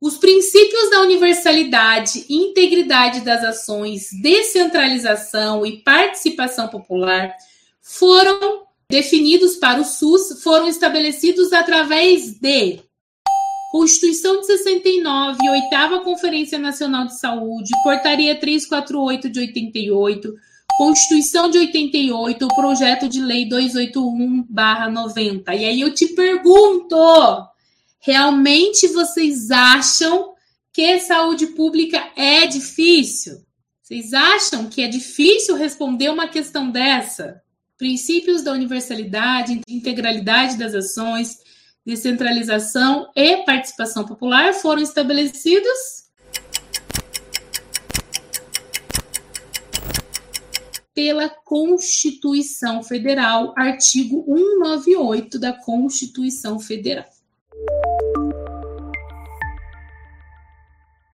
Os princípios da universalidade integridade das ações, descentralização e participação popular foram definidos para o SUS, foram estabelecidos através de Constituição de 69, Oitava Conferência Nacional de Saúde, Portaria 348 de 88, Constituição de 88, o projeto de lei 281/90. E aí eu te pergunto, realmente vocês acham que saúde pública é difícil? Vocês acham que é difícil responder uma questão dessa? Princípios da universalidade, integralidade das ações, descentralização e participação popular foram estabelecidos pela Constituição Federal, artigo 198 da Constituição Federal.